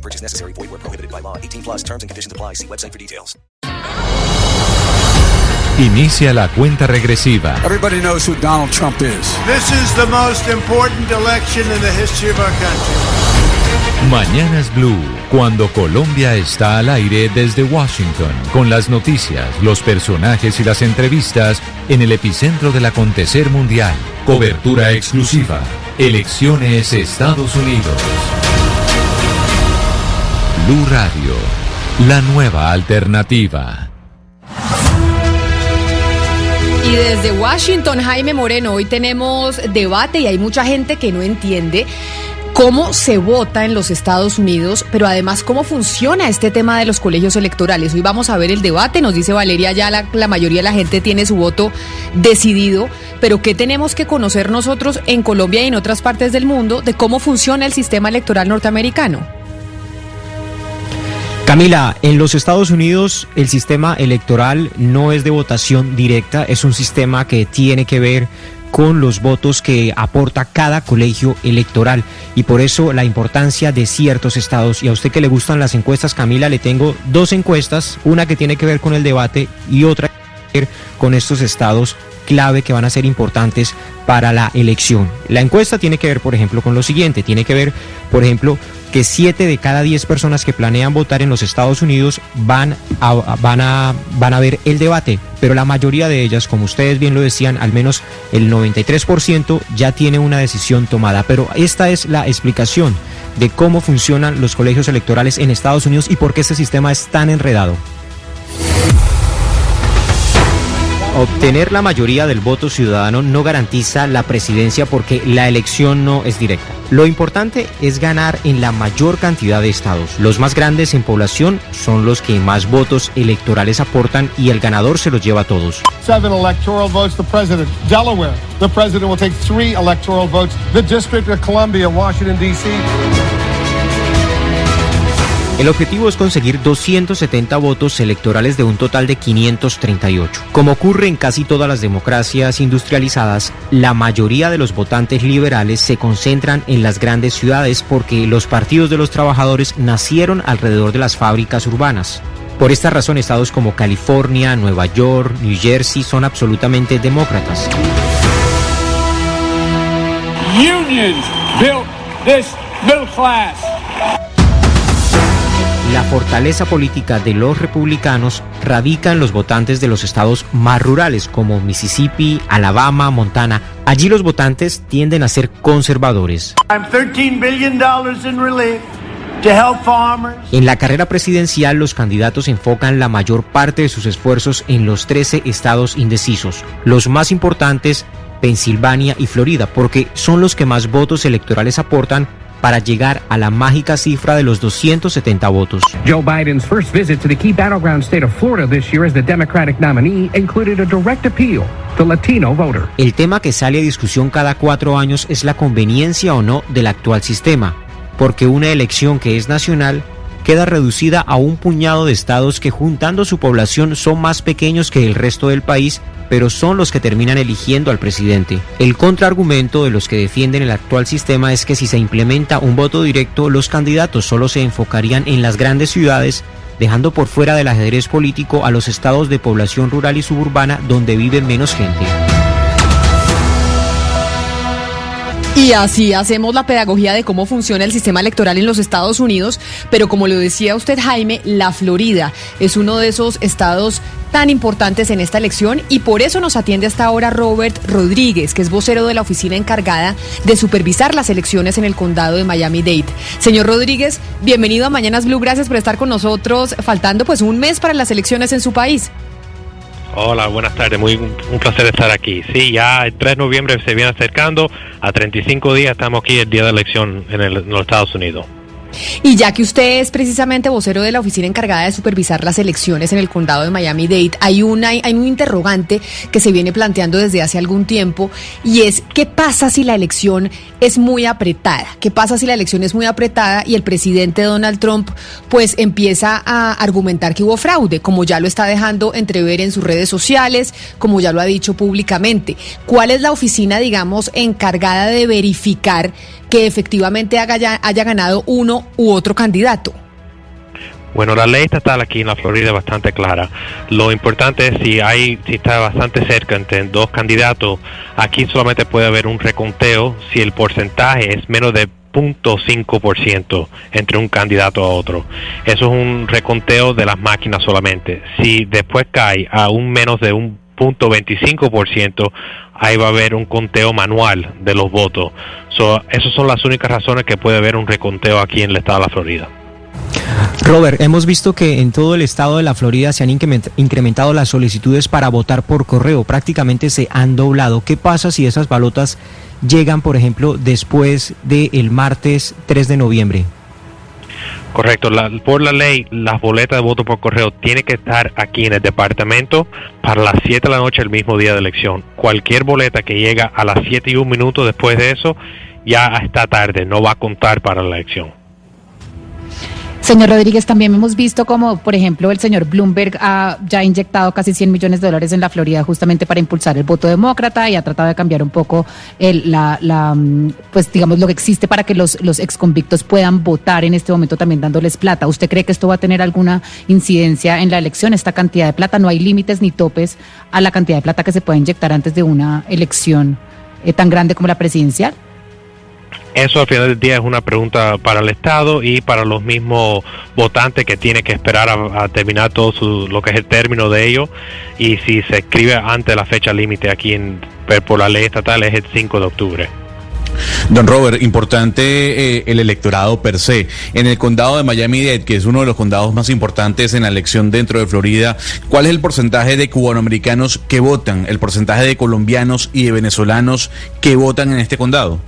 No purchase necessary. Void where prohibited by law. 18 plus terms and conditions apply. See website for details. Inicia la cuenta regresiva. Everybody knows who Donald Trump is. This is the most important election in the history of our country. Mañanas Blue, cuando Colombia está al aire desde Washington, con las noticias, los personajes y las entrevistas en el epicentro del acontecer mundial. Cobertura exclusiva. Elecciones Estados Unidos. Radio, la nueva alternativa. Y desde Washington, Jaime Moreno, hoy tenemos debate y hay mucha gente que no entiende cómo se vota en los Estados Unidos, pero además cómo funciona este tema de los colegios electorales. Hoy vamos a ver el debate, nos dice Valeria, ya la, la, mayoría de la gente tiene su voto decidido, pero ¿qué tenemos que conocer nosotros en Colombia y en otras partes del mundo de cómo funciona el sistema electoral norteamericano? Camila, en los Estados Unidos el sistema electoral no es de votación directa, es un sistema que tiene que ver con los votos que aporta cada colegio electoral y por eso la importancia de ciertos estados. Y a usted que le gustan las encuestas, Camila, le tengo dos encuestas, una que tiene que ver con el debate y otra con estos estados clave que van a ser importantes para la elección. La encuesta tiene que ver, por ejemplo, con lo siguiente, tiene que ver, por ejemplo, que 7 de cada 10 personas que planean votar en los Estados Unidos van a, van, a, van a ver el debate, pero la mayoría de ellas, como ustedes bien lo decían, al menos el 93% ya tiene una decisión tomada. Pero esta es la explicación de cómo funcionan los colegios electorales en Estados Unidos y por qué este sistema es tan enredado. Obtener la mayoría del voto ciudadano no garantiza la presidencia porque la elección no es directa. Lo importante es ganar en la mayor cantidad de estados. Los más grandes en población son los que más votos electorales aportan y el ganador se los lleva a todos. Seven electoral votes, the president. Delaware, the president will take three electoral votes. The District of Columbia, Washington, D.C. El objetivo es conseguir 270 votos electorales de un total de 538. Como ocurre en casi todas las democracias industrializadas, la mayoría de los votantes liberales se concentran en las grandes ciudades porque los partidos de los trabajadores nacieron alrededor de las fábricas urbanas. Por esta razón, estados como California, Nueva York, New Jersey son absolutamente demócratas. Unions built this middle class. La fortaleza política de los republicanos radica en los votantes de los estados más rurales como Mississippi, Alabama, Montana. Allí los votantes tienden a ser conservadores. En la carrera presidencial los candidatos enfocan la mayor parte de sus esfuerzos en los 13 estados indecisos, los más importantes Pensilvania y Florida, porque son los que más votos electorales aportan para llegar a la mágica cifra de los 270 votos. Joe Biden's first visit to the key battleground state of Florida this year as the Democratic nominee included a direct appeal to Latino voter. El tema que sale a discusión cada cuatro años es la conveniencia o no del actual sistema, porque una elección que es nacional queda reducida a un puñado de estados que juntando su población son más pequeños que el resto del país pero son los que terminan eligiendo al presidente. El contraargumento de los que defienden el actual sistema es que si se implementa un voto directo, los candidatos solo se enfocarían en las grandes ciudades, dejando por fuera del ajedrez político a los estados de población rural y suburbana donde vive menos gente. Y así hacemos la pedagogía de cómo funciona el sistema electoral en los Estados Unidos, pero como lo decía usted Jaime, la Florida es uno de esos estados tan importantes en esta elección y por eso nos atiende hasta ahora Robert Rodríguez, que es vocero de la oficina encargada de supervisar las elecciones en el condado de Miami-Dade. Señor Rodríguez, bienvenido a Mañanas Blue, gracias por estar con nosotros, faltando pues un mes para las elecciones en su país. Hola, buenas tardes, muy un placer estar aquí. Sí, ya el 3 de noviembre se viene acercando, a 35 días estamos aquí el día de elección en, el, en los Estados Unidos. Y ya que usted es precisamente vocero de la oficina encargada de supervisar las elecciones en el condado de Miami-Dade, hay, una, hay un interrogante que se viene planteando desde hace algún tiempo y es ¿qué pasa si la elección es muy apretada? ¿Qué pasa si la elección es muy apretada y el presidente Donald Trump pues empieza a argumentar que hubo fraude, como ya lo está dejando entrever en sus redes sociales, como ya lo ha dicho públicamente? ¿Cuál es la oficina, digamos, encargada de verificar que efectivamente haya, haya ganado uno u otro candidato? Bueno, la ley estatal aquí en la Florida es bastante clara. Lo importante es si hay, si está bastante cerca entre dos candidatos, aquí solamente puede haber un reconteo si el porcentaje es menos de 0.5% entre un candidato a otro. Eso es un reconteo de las máquinas solamente. Si después cae a un menos de un punto .25%, ahí va a haber un conteo manual de los votos. So, esas son las únicas razones que puede haber un reconteo aquí en el estado de la Florida. Robert, hemos visto que en todo el estado de la Florida se han incrementado las solicitudes para votar por correo, prácticamente se han doblado. ¿Qué pasa si esas balotas llegan, por ejemplo, después del martes 3 de noviembre? Correcto, por la ley, las boletas de voto por correo tienen que estar aquí en el departamento para las 7 de la noche el mismo día de elección. Cualquier boleta que llega a las 7 y un minuto después de eso, ya está tarde, no va a contar para la elección. Señor Rodríguez, también hemos visto como, por ejemplo, el señor Bloomberg ha ya inyectado casi 100 millones de dólares en la Florida justamente para impulsar el voto demócrata y ha tratado de cambiar un poco el, la, la, mm, pues digamos, lo que existe para que los, los exconvictos puedan votar en este momento también dándoles plata. ¿Usted cree que esto va a tener alguna incidencia en la elección, esta cantidad de plata? No hay límites ni topes a la cantidad de plata que se puede inyectar antes de una elección eh, tan grande como la presidencial. Eso al final del día es una pregunta para el Estado y para los mismos votantes que tienen que esperar a, terminar todo lo que es el término de ello y si se escribe antes la fecha límite aquí en, por la ley estatal es el 5 de octubre. Don Robert, importante eh, el electorado per se. En el condado de Miami-Dade, que es uno de los condados más importantes en la elección dentro de Florida, ¿cuál es el porcentaje de cubanoamericanos que votan? ¿El porcentaje de colombianos y de venezolanos que votan en este condado?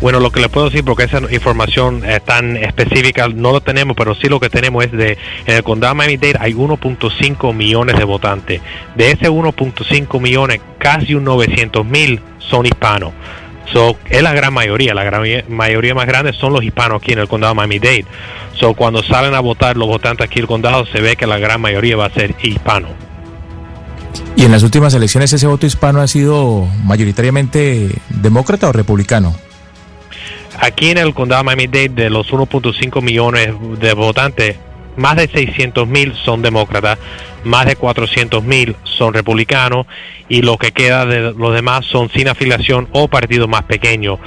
Bueno, lo que le puedo decir, porque esa información es tan específica no lo tenemos, pero sí lo que tenemos es de, en el condado de Miami-Dade hay 1.5 millones de votantes. De ese 1.5 millones, casi un 900 mil son hispanos. So, es la gran mayoría, la gran mayoría más grande son los hispanos aquí en el condado de Miami-Dade. So, cuando salen a votar los votantes aquí en el condado, se ve que la gran mayoría va a ser hispano. ¿Y en las últimas elecciones ese voto hispano ha sido mayoritariamente demócrata o republicano? Aquí en el condado de Miami-Dade, de los 1.5 millones de votantes, más de 600 mil son demócratas, más de 400 mil son republicanos y lo que queda de los demás son sin afiliación o partidos más pequeños.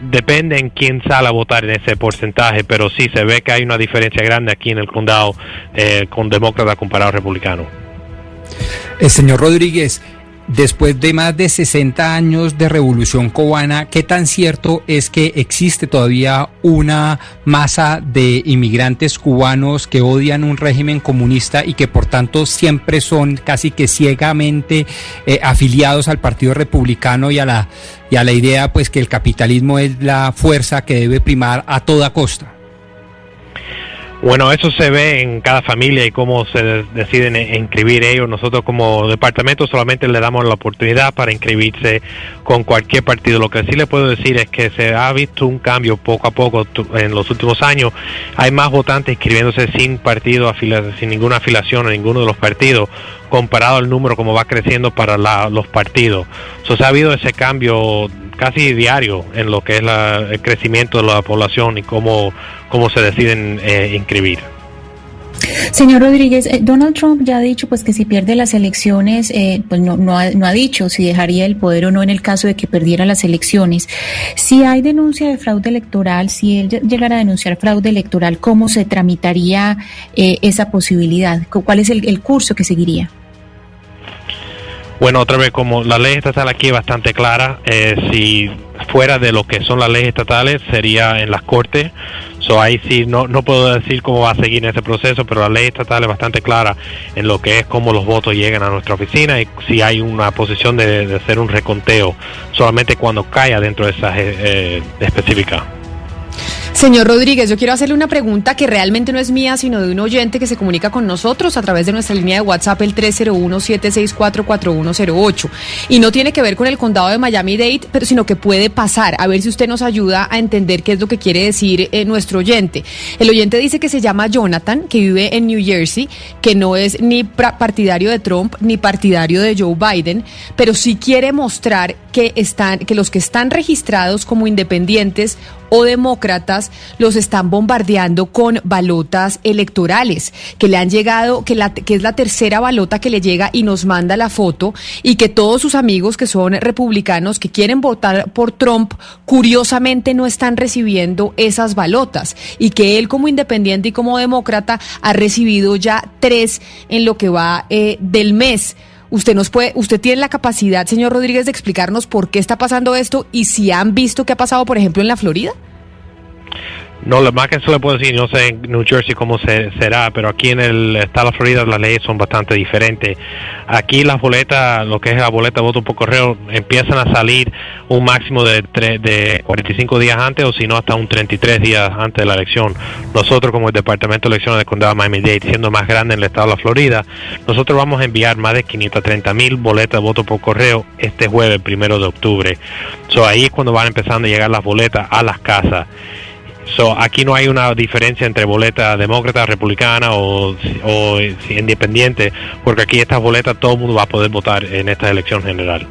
Depende en quién sale a votar en ese porcentaje, pero sí se ve que hay una diferencia grande aquí en el condado eh, con demócratas comparado a republicanos. El señor Rodríguez, después de más de 60 años de revolución cubana, ¿qué tan cierto es que existe todavía una masa de inmigrantes cubanos que odian un régimen comunista y que por tanto siempre son casi que ciegamente eh, afiliados al Partido Republicano y a la y a la idea pues que el capitalismo es la fuerza que debe primar a toda costa? Bueno, eso se ve en cada familia y cómo se deciden inscribir ellos. Nosotros como departamento solamente le damos la oportunidad para inscribirse con cualquier partido. Lo que sí le puedo decir es que se ha visto un cambio poco a poco en los últimos años. Hay más votantes inscribiéndose sin partido, sin ninguna afiliación a ninguno de los partidos, comparado al número como va creciendo para los partidos. So, se ha habido ese cambio casi diario en lo que es el crecimiento de la población y cómo, cómo se deciden eh, inscribir. Señor Rodríguez, eh, Donald Trump ya ha dicho pues que si pierde las elecciones, eh, pues no, no, ha, no ha dicho si dejaría el poder o no en el caso de que perdiera las elecciones. Si hay denuncia de fraude electoral, si él llegara a denunciar fraude electoral, ¿cómo se tramitaría esa posibilidad? ¿Cuál es el, el curso que seguiría? Bueno, otra vez, como la ley estatal aquí es bastante clara, eh, si fuera de lo que son las leyes estatales sería en las cortes. So, ahí sí, no, no puedo decir cómo va a seguir en ese proceso, pero la ley estatal es bastante clara en lo que es cómo los votos llegan a nuestra oficina y si hay una posición de, hacer un reconteo, solamente cuando caiga dentro de esas eh, eh específicas. Señor Rodríguez, yo quiero hacerle una pregunta que realmente no es mía, sino de un oyente que se comunica con nosotros a través de nuestra línea de WhatsApp, el 301-764-4108. Y no tiene que ver con el condado de Miami-Dade, pero sino que puede pasar. A ver si usted nos ayuda a entender qué es lo que quiere decir eh, nuestro oyente. El oyente dice que se llama Jonathan, que vive en New Jersey, que no es ni partidario de Trump ni partidario de Joe Biden, pero sí quiere mostrar que están, que los que están registrados como independientes o demócratas los están bombardeando con balotas electorales, que le han llegado, que, la, que es la tercera balota que le llega y nos manda la foto, y que todos sus amigos que son republicanos, que quieren votar por Trump, curiosamente no están recibiendo esas balotas, y que él como independiente y como demócrata ha recibido ya tres en lo que va eh, del mes. Usted nos puede, usted tiene la capacidad, señor Rodríguez, de explicarnos por qué está pasando esto y si han visto qué ha pasado, por ejemplo, en la Florida. No, lo más que se le puedo decir, no sé en New Jersey cómo se, será, pero aquí en el estado de Florida las leyes son bastante diferentes. Aquí las boletas, lo que es la boleta voto por correo, empiezan a salir un máximo de, de 45 días antes o si no hasta un 33 días antes de la elección. Nosotros como el Departamento de Elecciones del Condado de Miami-Dade, siendo más grande en el estado de la Florida, nosotros vamos a enviar más de 530 mil boletas voto por correo este jueves, primero de octubre. Ahí es cuando van empezando a llegar las boletas a las casas. So, aquí no hay una diferencia entre boleta demócrata, republicana o, o independiente, porque aquí estas boletas todo el mundo va a poder votar en esta elección general.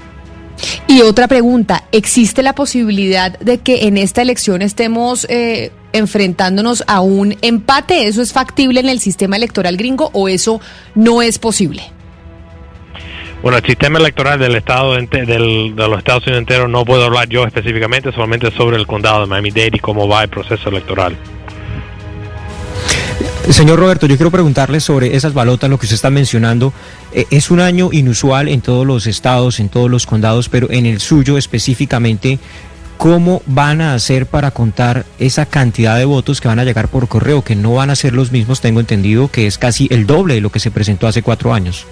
Y otra pregunta, ¿existe la posibilidad de que en esta elección estemos eh, enfrentándonos a un empate? ¿Eso es factible en el sistema electoral gringo o eso no es posible? Bueno, el sistema electoral del estado del, de los Estados Unidos enteros no puedo hablar yo específicamente, solamente sobre el condado de Miami-Dade y cómo va el proceso electoral. Señor Roberto, yo quiero preguntarle sobre esas balotas, lo que usted está mencionando. Eh, es un año inusual en todos los estados, en todos los condados, pero en el suyo específicamente, ¿cómo van a hacer para contar esa cantidad de votos que van a llegar por correo, que no van a ser los mismos, tengo entendido, que es casi el doble de lo que se presentó hace cuatro años?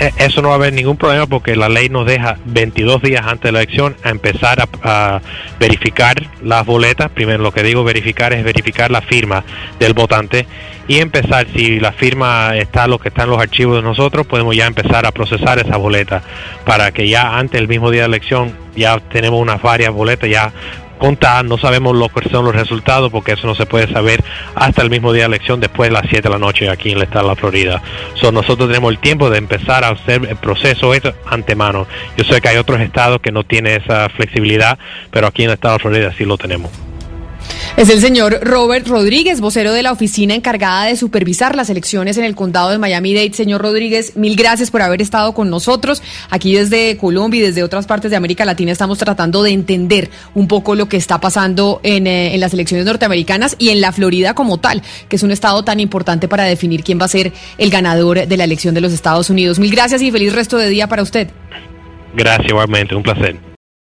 Eh, eso no va a haber ningún problema porque la ley nos deja 22 días antes de la elección a empezar a, verificar las boletas. Primero lo que digo verificar es verificar la firma del votante y empezar, si la firma está lo que está en los archivos de nosotros, podemos ya empezar a procesar esa boleta para que ya antes del mismo día de la elección ya tenemos unas varias boletas ya contar, no sabemos lo que son los resultados porque eso no se puede saber hasta el mismo día de la elección después de las 7 de la noche aquí en el estado de la Florida. So, nosotros tenemos el tiempo de empezar a hacer el proceso eso antemano. Yo sé que hay otros estados que no tienen esa flexibilidad, pero aquí en el estado de la Florida sí lo tenemos. Es el señor Robert Rodríguez, vocero de la oficina encargada de supervisar las elecciones en el condado de Miami-Dade. Señor Rodríguez, mil gracias por haber estado con nosotros. Aquí desde Colombia y desde otras partes de América Latina estamos tratando de entender un poco lo que está pasando en, eh, las elecciones norteamericanas y en la Florida como tal, que es un estado tan importante para definir quién va a ser el ganador de la elección de los Estados Unidos. Mil gracias y feliz resto de día para usted. Gracias, igualmente, un placer.